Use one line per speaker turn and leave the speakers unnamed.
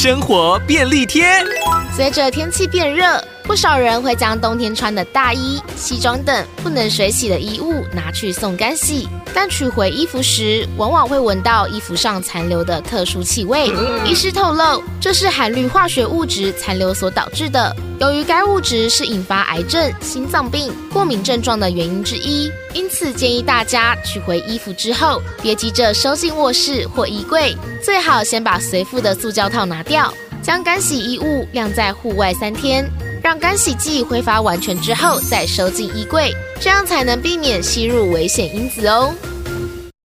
生活便利贴。
随着天气变热，不少人会将冬天穿的大衣、西装等不能水洗的衣物拿去送干洗，但取回衣服时，往往会闻到衣服上残留的特殊气味。医师透露，这是含氯化学物质残留所导致的。由于该物质是引发癌症、心脏病、过敏症状的原因之一，因此建议大家取回衣服之后，别急着收进卧室或衣柜，最好先把随附的塑胶套拿掉。将干洗衣物晾在户外三天，让干洗剂挥发完全之后再收进衣柜，这样才能避免吸入危险因子哦。